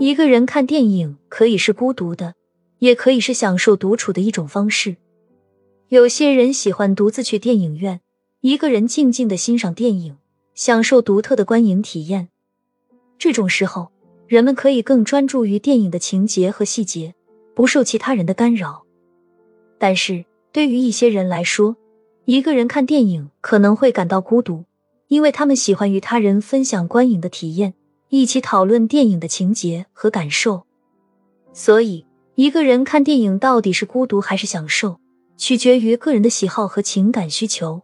一个人看电影可以是孤独的，也可以是享受独处的一种方式。有些人喜欢独自去电影院，一个人静静的欣赏电影，享受独特的观影体验。这种时候，人们可以更专注于电影的情节和细节，不受其他人的干扰。但是对于一些人来说，一个人看电影可能会感到孤独，因为他们喜欢与他人分享观影的体验，一起讨论电影的情节和感受。所以，一个人看电影到底是孤独还是享受？取决于个人的喜好和情感需求。